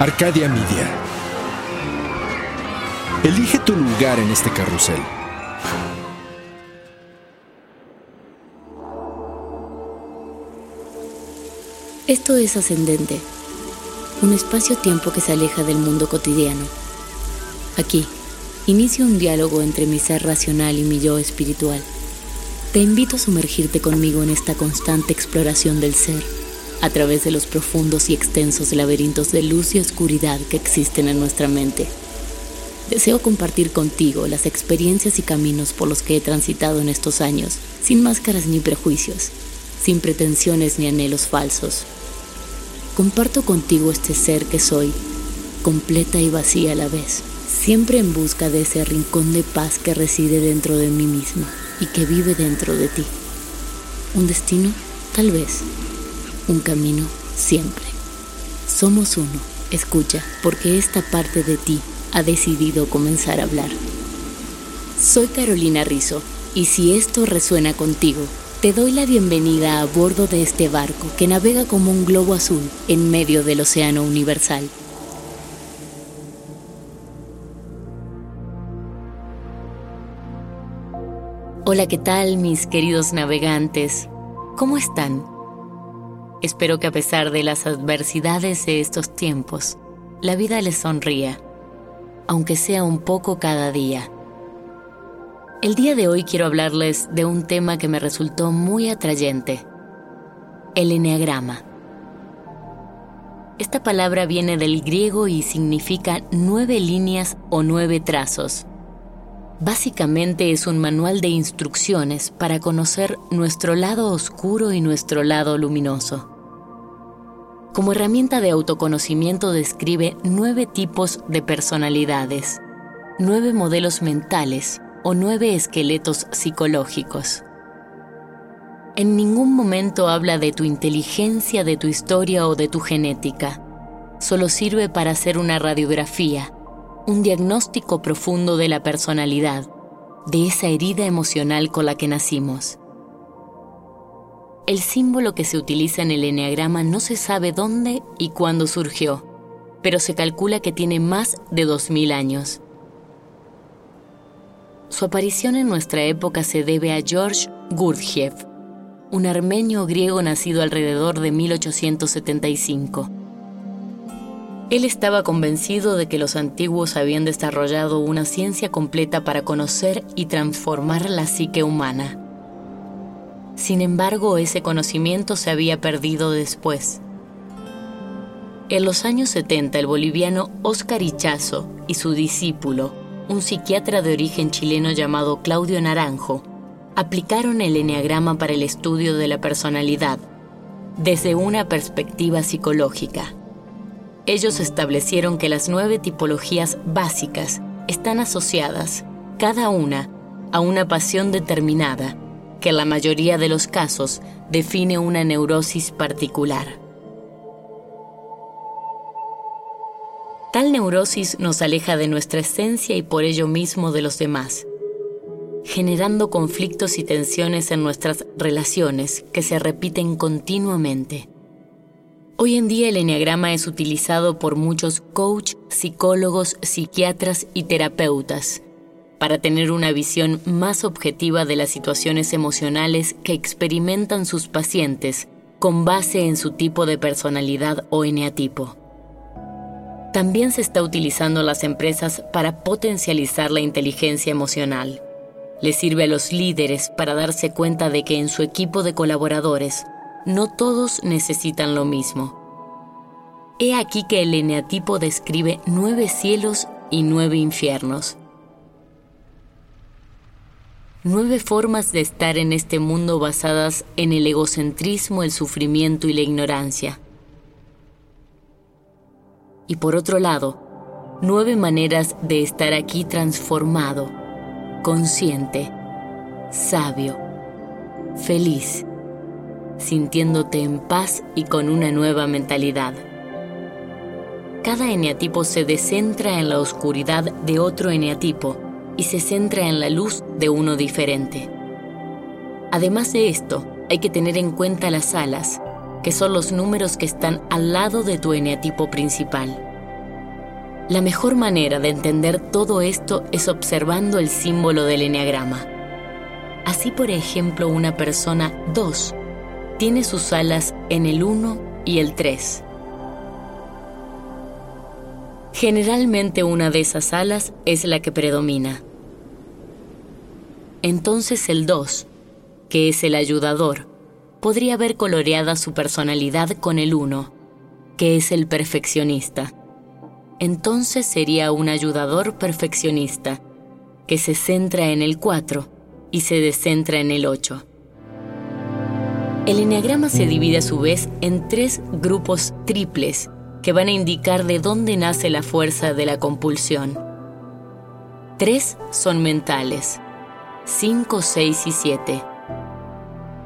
Arcadia Media. Elige tu lugar en este carrusel. Esto es Ascendente, un espacio-tiempo que se aleja del mundo cotidiano. Aquí, inicio un diálogo entre mi ser racional y mi yo espiritual. Te invito a sumergirte conmigo en esta constante exploración del ser, a través de los profundos y extensos laberintos de luz y oscuridad que existen en nuestra mente. Deseo compartir contigo las experiencias y caminos por los que he transitado en estos años, sin máscaras ni prejuicios, sin pretensiones ni anhelos falsos. Comparto contigo este ser que soy, completa y vacía a la vez, siempre en busca de ese rincón de paz que reside dentro de mí misma y que vive dentro de ti. Un destino, tal vez. Un camino, siempre. Somos uno. Escucha, porque esta parte de ti ha decidido comenzar a hablar. Soy Carolina Rizzo, y si esto resuena contigo, te doy la bienvenida a bordo de este barco que navega como un globo azul en medio del océano universal. Hola, ¿qué tal mis queridos navegantes? ¿Cómo están? Espero que a pesar de las adversidades de estos tiempos, la vida les sonría, aunque sea un poco cada día. El día de hoy quiero hablarles de un tema que me resultó muy atrayente, el eneagrama. Esta palabra viene del griego y significa nueve líneas o nueve trazos. Básicamente es un manual de instrucciones para conocer nuestro lado oscuro y nuestro lado luminoso. Como herramienta de autoconocimiento describe nueve tipos de personalidades, nueve modelos mentales o nueve esqueletos psicológicos. En ningún momento habla de tu inteligencia, de tu historia o de tu genética. Solo sirve para hacer una radiografía, un diagnóstico profundo de la personalidad, de esa herida emocional con la que nacimos. El símbolo que se utiliza en el eneagrama no se sabe dónde y cuándo surgió, pero se calcula que tiene más de 2.000 años. Su aparición en nuestra época se debe a George Gurdjieff, un armenio griego nacido alrededor de 1875. Él estaba convencido de que los antiguos habían desarrollado una ciencia completa para conocer y transformar la psique humana. Sin embargo, ese conocimiento se había perdido después. En los años 70, el boliviano Oscar Ichazo y su discípulo, un psiquiatra de origen chileno llamado Claudio Naranjo, aplicaron el eneagrama para el estudio de la personalidad desde una perspectiva psicológica. Ellos establecieron que las nueve tipologías básicas están asociadas, cada una, a una pasión determinada, que en la mayoría de los casos define una neurosis particular. Tal neurosis nos aleja de nuestra esencia y por ello mismo de los demás, generando conflictos y tensiones en nuestras relaciones que se repiten continuamente. Hoy en día el enneagrama es utilizado por muchos coach, psicólogos, psiquiatras y terapeutas para tener una visión más objetiva de las situaciones emocionales que experimentan sus pacientes con base en su tipo de personalidad o eneatipo. También se está utilizando las empresas para potencializar la inteligencia emocional. Le sirve a los líderes para darse cuenta de que en su equipo de colaboradores no todos necesitan lo mismo. He aquí que el eneatipo describe nueve cielos y nueve infiernos. Nueve formas de estar en este mundo basadas en el egocentrismo, el sufrimiento y la ignorancia. Y por otro lado, nueve maneras de estar aquí transformado, consciente, sabio, feliz, sintiéndote en paz y con una nueva mentalidad. Cada eneatipo se descentra en la oscuridad de otro eneatipo y se centra en la luz de uno diferente. Además de esto, hay que tener en cuenta las alas, que son los números que están al lado de tu eneatipo principal. La mejor manera de entender todo esto es observando el símbolo del eneagrama. Así, por ejemplo, una persona 2 tiene sus alas en el 1 y el 3. Generalmente una de esas alas es la que predomina. Entonces el 2, que es el ayudador, podría ver coloreada su personalidad con el 1, que es el perfeccionista. Entonces sería un ayudador perfeccionista, que se centra en el 4 y se descentra en el 8. El enneagrama se divide a su vez en tres grupos triples que van a indicar de dónde nace la fuerza de la compulsión. Tres son mentales, 5, 6 y 7.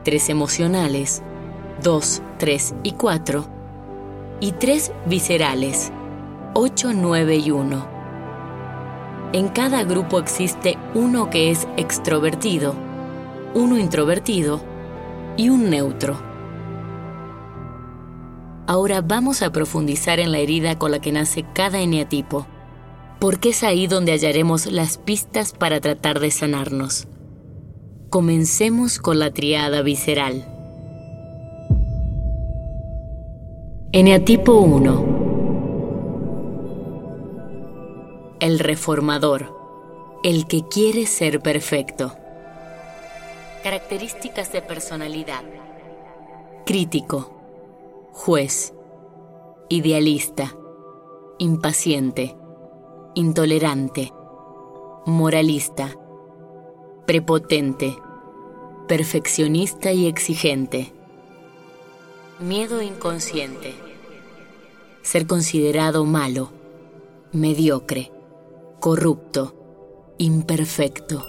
Tres emocionales, 2, 3 y 4. Y tres viscerales, 8, 9 y 1. En cada grupo existe uno que es extrovertido, uno introvertido y un neutro. Ahora vamos a profundizar en la herida con la que nace cada eneatipo, porque es ahí donde hallaremos las pistas para tratar de sanarnos. Comencemos con la triada visceral. Eneatipo 1. El reformador, el que quiere ser perfecto. Características de personalidad. Crítico, juez, idealista, impaciente, intolerante, moralista, prepotente, perfeccionista y exigente. Miedo inconsciente. Ser considerado malo, mediocre, corrupto, imperfecto.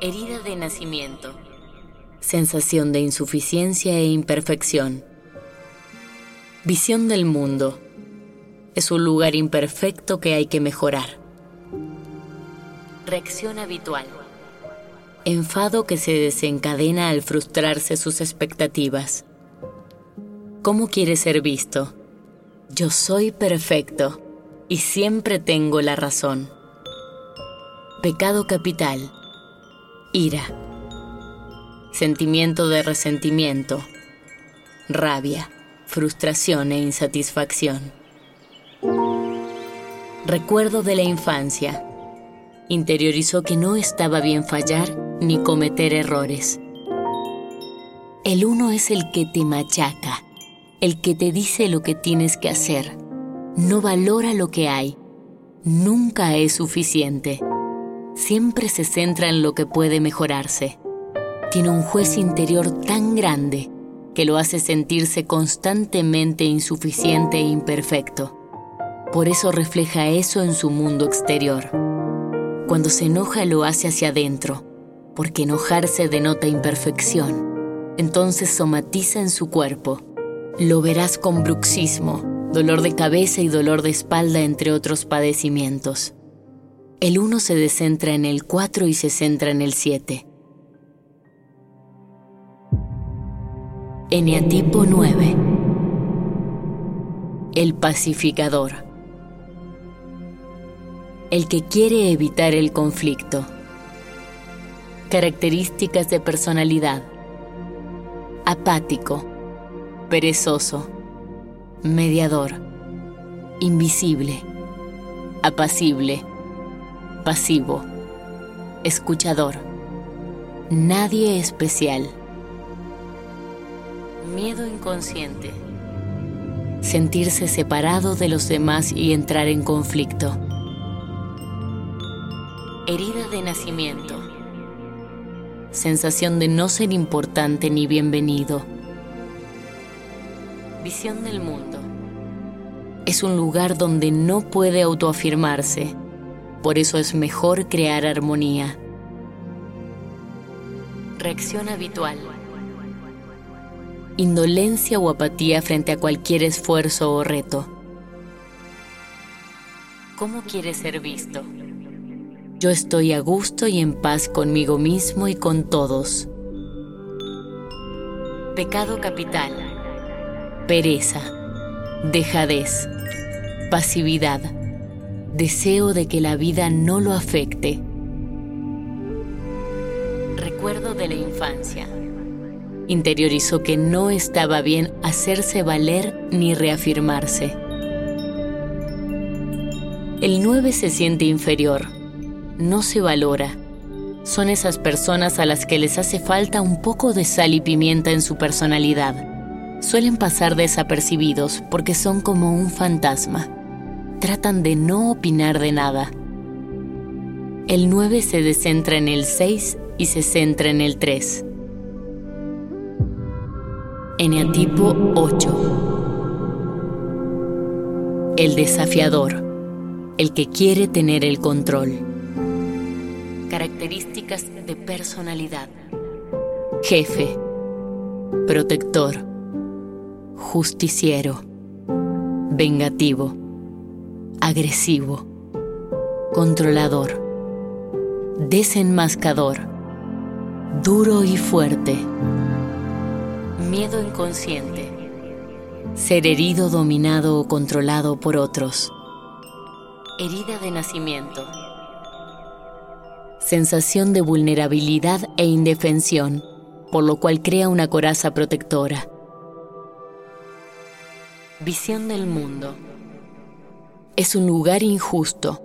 Herida de nacimiento. Sensación de insuficiencia e imperfección. Visión del mundo. Es un lugar imperfecto que hay que mejorar. Reacción habitual. Enfado que se desencadena al frustrarse sus expectativas. ¿Cómo quiere ser visto? Yo soy perfecto y siempre tengo la razón. Pecado capital. Ira. Sentimiento de resentimiento. Rabia, frustración e insatisfacción. Recuerdo de la infancia interiorizó que no estaba bien fallar ni cometer errores. El uno es el que te machaca, el que te dice lo que tienes que hacer. No valora lo que hay. Nunca es suficiente. Siempre se centra en lo que puede mejorarse. Tiene un juez interior tan grande que lo hace sentirse constantemente insuficiente e imperfecto. Por eso refleja eso en su mundo exterior. Cuando se enoja lo hace hacia adentro, porque enojarse denota imperfección. Entonces somatiza en su cuerpo. Lo verás con bruxismo, dolor de cabeza y dolor de espalda, entre otros padecimientos. El uno se descentra en el 4 y se centra en el 7. Eneatipo 9. El pacificador el que quiere evitar el conflicto. Características de personalidad. Apático, perezoso, mediador, invisible, apacible, pasivo, escuchador, nadie especial. Miedo inconsciente. Sentirse separado de los demás y entrar en conflicto Herida de nacimiento. Sensación de no ser importante ni bienvenido. Visión del mundo. Es un lugar donde no puede autoafirmarse. Por eso es mejor crear armonía. Reacción habitual. Indolencia o apatía frente a cualquier esfuerzo o reto. ¿Cómo quiere ser visto? Yo estoy a gusto y en paz conmigo mismo y con todos. Pecado capital. Pereza. Dejadez. Pasividad. Deseo de que la vida no lo afecte. Recuerdo de la infancia. Interiorizó que no estaba bien hacerse valer ni reafirmarse. El 9 se siente inferior no se valora. Son esas personas a las que les hace falta un poco de sal y pimienta en su personalidad. Suelen pasar desapercibidos porque son como un fantasma. Tratan de no opinar de nada. El 9 se descentra en el 6 y se centra en el 3. Eneatipo 8. El desafiador, el que quiere tener el control. Características de personalidad. Jefe. Protector. Justiciero. Vengativo. Agresivo. Controlador. Desenmascador. Duro y fuerte. Miedo inconsciente. Ser herido, dominado o controlado por otros. Herida de nacimiento sensación de vulnerabilidad e indefensión, por lo cual crea una coraza protectora. Visión del mundo. Es un lugar injusto,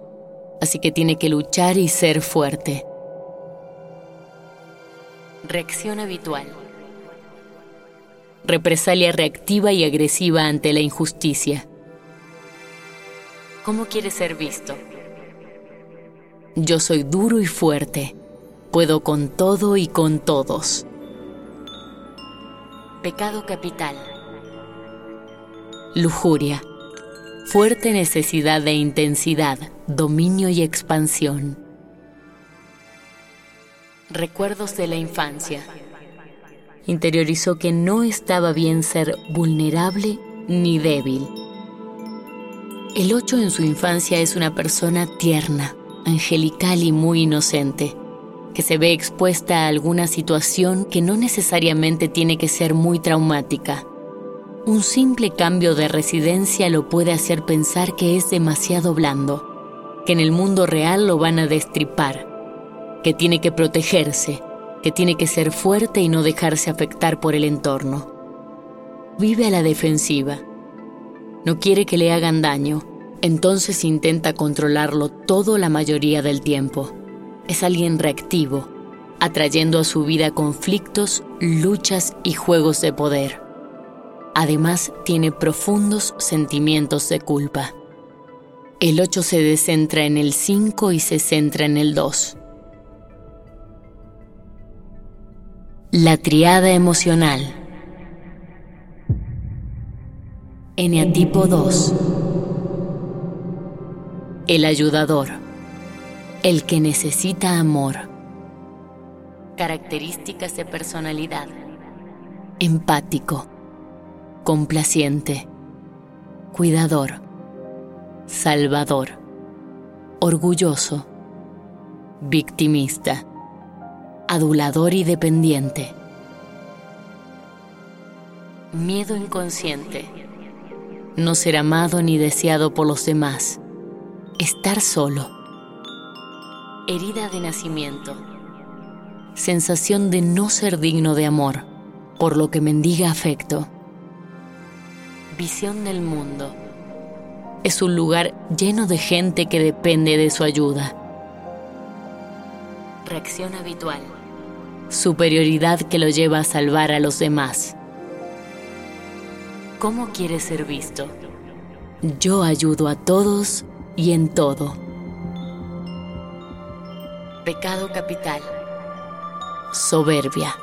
así que tiene que luchar y ser fuerte. Reacción habitual. Represalia reactiva y agresiva ante la injusticia. ¿Cómo quiere ser visto? Yo soy duro y fuerte. Puedo con todo y con todos. Pecado capital. Lujuria. Fuerte necesidad de intensidad, dominio y expansión. Recuerdos de la infancia. Interiorizó que no estaba bien ser vulnerable ni débil. El 8 en su infancia es una persona tierna, angelical y muy inocente, que se ve expuesta a alguna situación que no necesariamente tiene que ser muy traumática. Un simple cambio de residencia lo puede hacer pensar que es demasiado blando, que en el mundo real lo van a destripar, que tiene que protegerse, que tiene que ser fuerte y no dejarse afectar por el entorno. Vive a la defensiva. No quiere que le hagan daño entonces intenta controlarlo todo la mayoría del tiempo. Es alguien reactivo, atrayendo a su vida conflictos, luchas y juegos de poder. Además, tiene profundos sentimientos de culpa. El 8 se descentra en el 5 y se centra en el 2. La triada emocional. Eneatipo 2. El ayudador. El que necesita amor. Características de personalidad. Empático. Complaciente. Cuidador. Salvador. Orgulloso. Victimista. Adulador y dependiente. Miedo inconsciente. No ser amado ni deseado por los demás Estar solo. Herida de nacimiento. Sensación de no ser digno de amor, por lo que mendiga afecto. Visión del mundo. Es un lugar lleno de gente que depende de su ayuda. Reacción habitual. Superioridad que lo lleva a salvar a los demás. ¿Cómo quiere ser visto? Yo ayudo a todos y en todo. Pecado capital. Soberbia.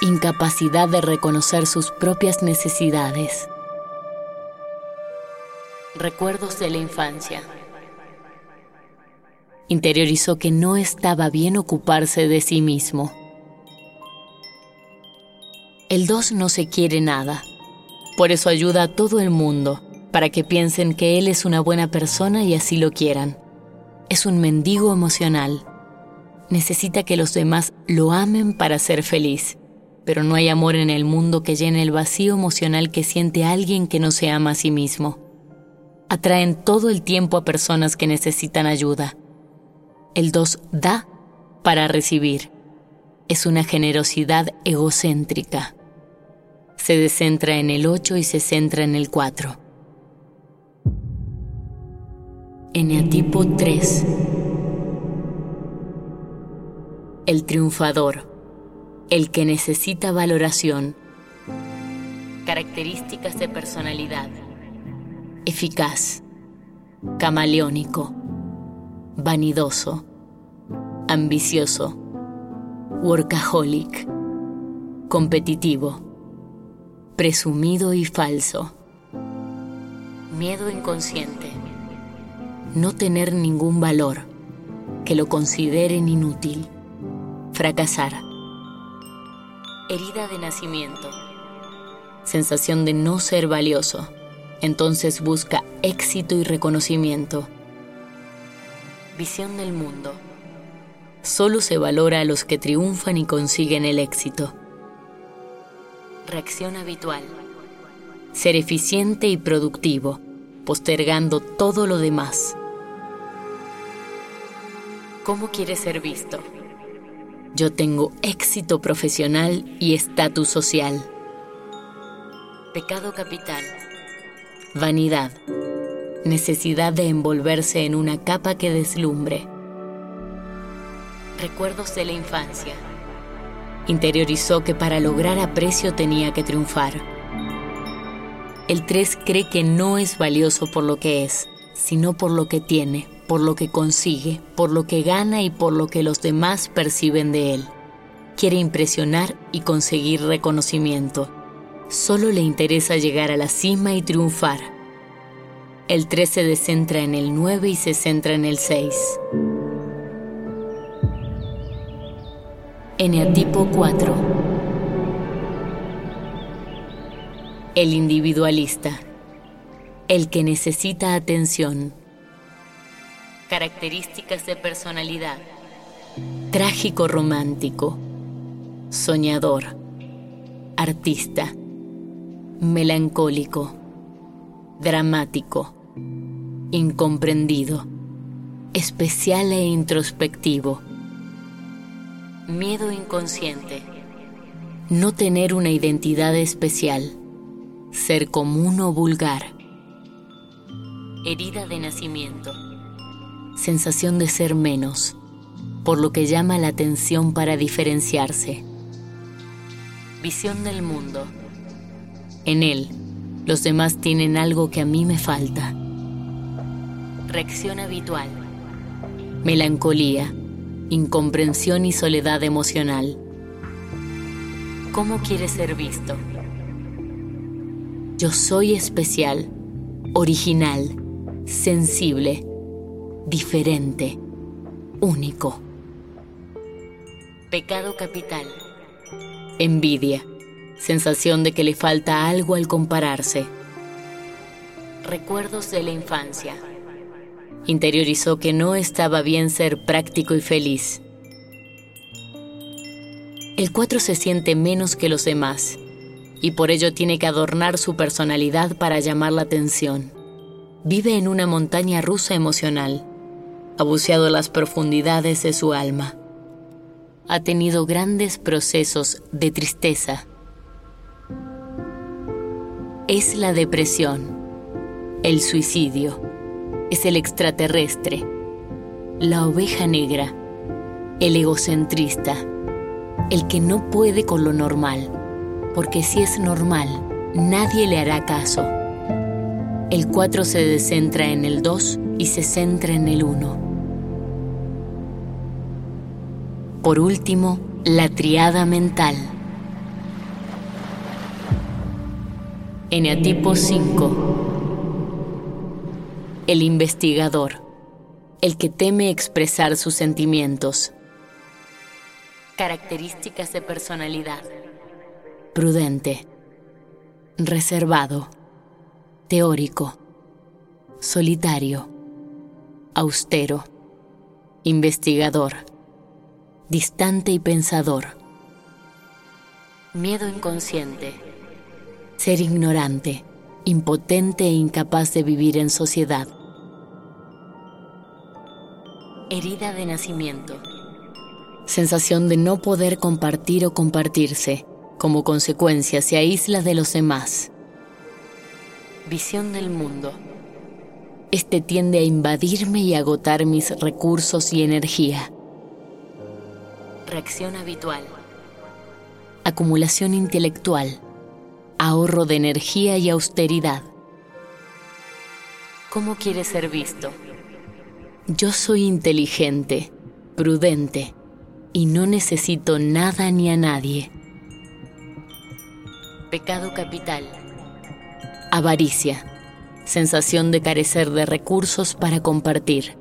Incapacidad de reconocer sus propias necesidades. Recuerdos de la infancia. Interiorizó que no estaba bien ocuparse de sí mismo. El 2 no se quiere nada. Por eso ayuda a todo el mundo, para que piensen que él es una buena persona y así lo quieran. Es un mendigo emocional necesita que los demás lo amen para ser feliz, pero no hay amor en el mundo que llene el vacío emocional que siente alguien que no se ama a sí mismo. Atraen todo el tiempo a personas que necesitan ayuda. El 2 da para recibir. Es una generosidad egocéntrica. Se descentra en el 8 y se centra en el 4. Eneatipo 3 el triunfador, el que necesita valoración. Características de personalidad. Eficaz, camaleónico, vanidoso, ambicioso, workaholic, competitivo, presumido y falso. Miedo inconsciente. No tener ningún valor, que lo consideren inútil fracasar. Herida de nacimiento. Sensación de no ser valioso. Entonces busca éxito y reconocimiento. Visión del mundo. Solo se valora a los que triunfan y consiguen el éxito. Reacción habitual. Ser eficiente y productivo, postergando todo lo demás. ¿Cómo quiere ser visto? Yo tengo éxito profesional y estatus social. Pecado capital. Vanidad. Necesidad de envolverse en una capa que deslumbre. Recuerdos de la infancia. Interiorizó que para lograr aprecio tenía que triunfar. El 3 cree que no es valioso por lo que es, sino por lo que tiene, por lo que consigue, por lo que gana y por lo que los demás perciben de él. Quiere impresionar y conseguir reconocimiento. Solo le interesa llegar a la cima y triunfar. El 3 se descentra en el 9 y se centra en el 6. Eneatipo 4. El individualista. El que necesita atención. Características de personalidad. Trágico romántico. Soñador. Artista. Melancólico. Dramático. Incomprendido. Especial e introspectivo. Miedo inconsciente. No tener una identidad especial. Ser común o vulgar. Herida de nacimiento sensación de ser menos, por lo que llama la atención para diferenciarse. Visión del mundo. En él, los demás tienen algo que a mí me falta. Reacción habitual. Melancolía, incomprensión y soledad emocional. ¿Cómo quiere ser visto? Yo soy especial, original, sensible, diferente, único. Pecado capital. Envidia. Sensación de que le falta algo al compararse. Recuerdos de la infancia. Interiorizó que no estaba bien ser práctico y feliz. El 4 se siente menos que los demás y por ello tiene que adornar su personalidad para llamar la atención. Vive en una montaña rusa emocional ha buceado las profundidades de su alma. Ha tenido grandes procesos de tristeza. Es la depresión, el suicidio, es el extraterrestre, la oveja negra, el egocentrista, el que no puede con lo normal, porque si es normal, nadie le hará caso. El 4 se descentra en el 2 y se centra en el 1 Por último, la triada mental. Eneatipo 5. El investigador, el que teme expresar sus sentimientos. Características de personalidad. Prudente, reservado, teórico, solitario, austero, investigador, distante y pensador. Miedo inconsciente, ser ignorante, impotente e incapaz de vivir en sociedad. Herida de nacimiento. Sensación de no poder compartir o compartirse. Como consecuencia se aísla de los demás. Visión del mundo. Este tiende a invadirme y agotar mis recursos y energía. Reacción habitual. Acumulación intelectual. Ahorro de energía y austeridad. ¿Cómo quiere ser visto? Yo soy inteligente, prudente y no necesito nada ni a nadie. Pecado capital. Avaricia. Sensación de carecer de recursos para compartir.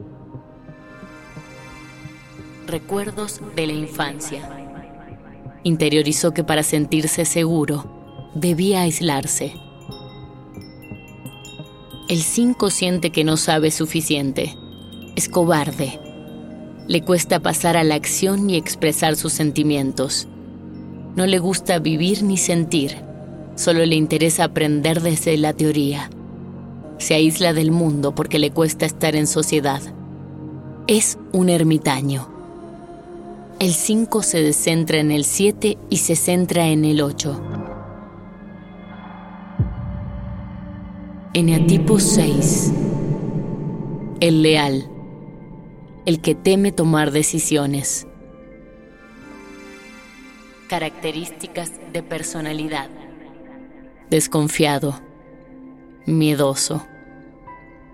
Recuerdos de la infancia. Interiorizó que para sentirse seguro debía aislarse. El 5 siente que no sabe suficiente es cobarde. Le cuesta pasar a la acción y expresar sus sentimientos. No le gusta vivir ni sentir, solo le interesa aprender desde la teoría. Se aísla del mundo porque le cuesta estar en sociedad. Es un ermitaño. El 5 se descentra en el 7 y se centra en el 8. Eneatipo 6. El leal el que teme tomar decisiones. Características de personalidad. Desconfiado, miedoso,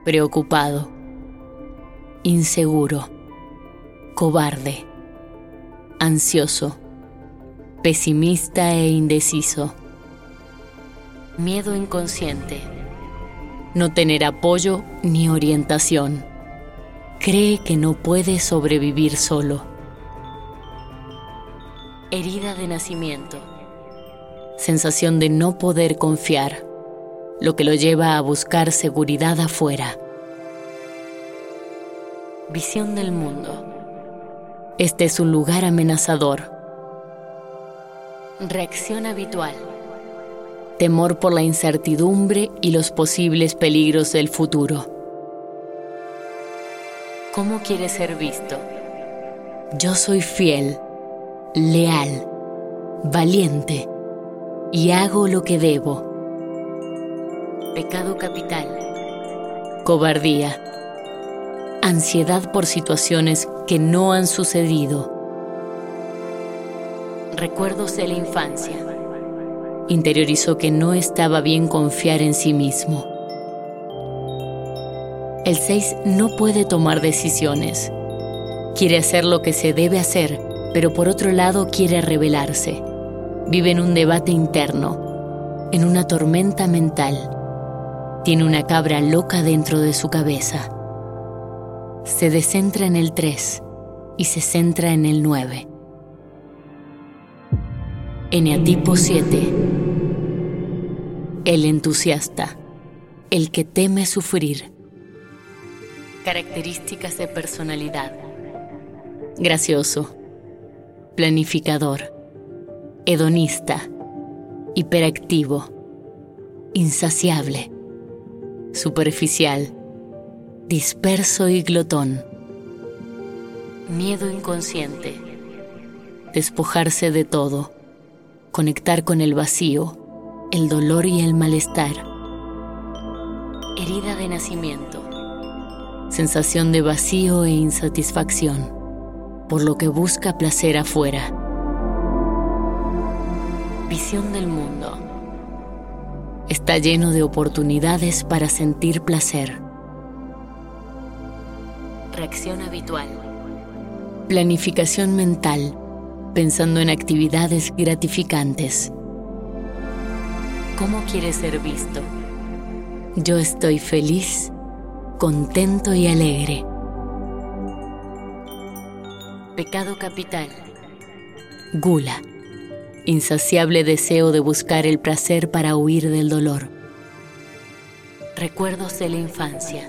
preocupado, inseguro, cobarde, ansioso, pesimista e indeciso. Miedo inconsciente. No tener apoyo ni orientación cree que no puede sobrevivir solo. Herida de nacimiento. Sensación de no poder confiar, lo que lo lleva a buscar seguridad afuera. Visión del mundo. Este es un lugar amenazador. Reacción habitual. Temor por la incertidumbre y los posibles peligros del futuro. ¿Cómo quiere ser visto? Yo soy fiel, leal, valiente y hago lo que debo. Pecado capital. Cobardía. Ansiedad por situaciones que no han sucedido. Recuerdos de la infancia. Interiorizó que no estaba bien confiar en sí mismo. El 6 no puede tomar decisiones. Quiere hacer lo que se debe hacer, pero por otro lado quiere rebelarse. Vive en un debate interno, en una tormenta mental. Tiene una cabra loca dentro de su cabeza. Se descentra en el 3 y se centra en el 9. Eneatipo 7. El entusiasta, el que teme sufrir Características de personalidad. Gracioso. Planificador. Hedonista. Hiperactivo. Insaciable. Superficial. Disperso y glotón. Miedo inconsciente. Despojarse de todo. Conectar con el vacío, el dolor y el malestar. Herida de nacimiento sensación de vacío e insatisfacción, por lo que busca placer afuera. Visión del mundo. Está lleno de oportunidades para sentir placer. Reacción habitual. Planificación mental, pensando en actividades gratificantes. ¿Cómo quieres ser visto? Yo estoy feliz, contento y alegre. Pecado capital. Gula. Insaciable deseo de buscar el placer para huir del dolor. Recuerdos de la infancia.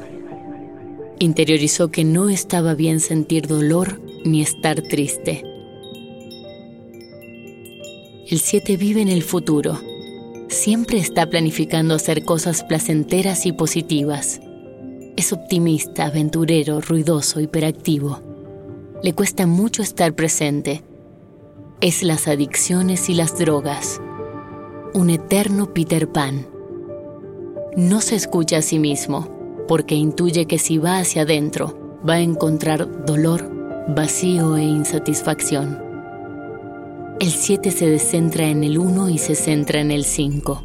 Interiorizó que no estaba bien sentir dolor ni estar triste. El 7 vive en el futuro. Siempre está planificando hacer cosas placenteras y positivas. Es optimista, aventurero, ruidoso, hiperactivo. Le cuesta mucho estar presente. Es las adicciones y las drogas. Un eterno Peter Pan. No se escucha a sí mismo porque intuye que si va hacia adentro va a encontrar dolor, vacío e insatisfacción. El 7 se descentra en el 1 y se centra en el 5.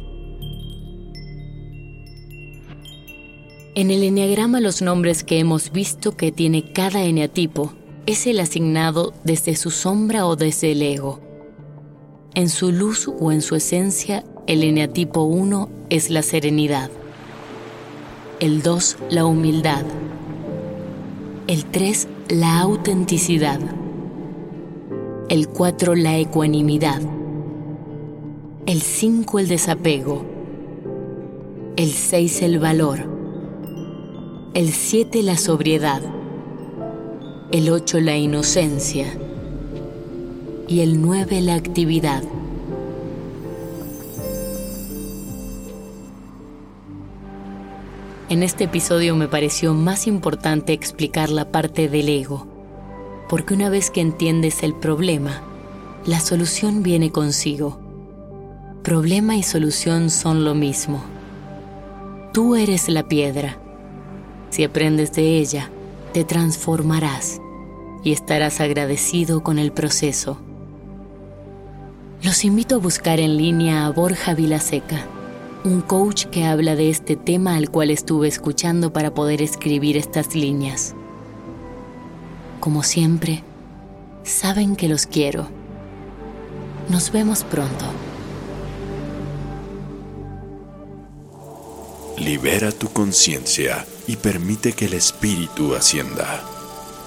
En el eneagrama los nombres que hemos visto que tiene cada eneatipo es el asignado desde su sombra o desde el ego. En su luz o en su esencia, el eneatipo 1 es la serenidad el 2 la humildad, el 3 la autenticidad, el 4 la ecuanimidad, el 5 el desapego, el 6 el valor, el 7 la sobriedad, el 8 la inocencia. Y el 9 la actividad. En este episodio me pareció más importante explicar la parte del ego, porque una vez que entiendes el problema, la solución viene consigo. Problema y solución son lo mismo. Tú eres la piedra. Si aprendes de ella, te transformarás y estarás agradecido con el proceso. Los invito a buscar en línea a Borja Vilaseca un coach que habla de este tema al cual estuve escuchando para poder escribir estas líneas. Como siempre, saben que los quiero. Nos vemos pronto. Libera tu conciencia y permite que el espíritu ascienda.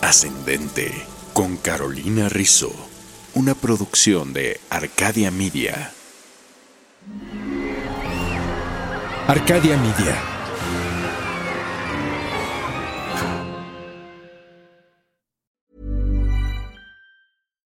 Ascendente con Carolina Rizzo, una producción de Arcadia Media. Arcadia Media.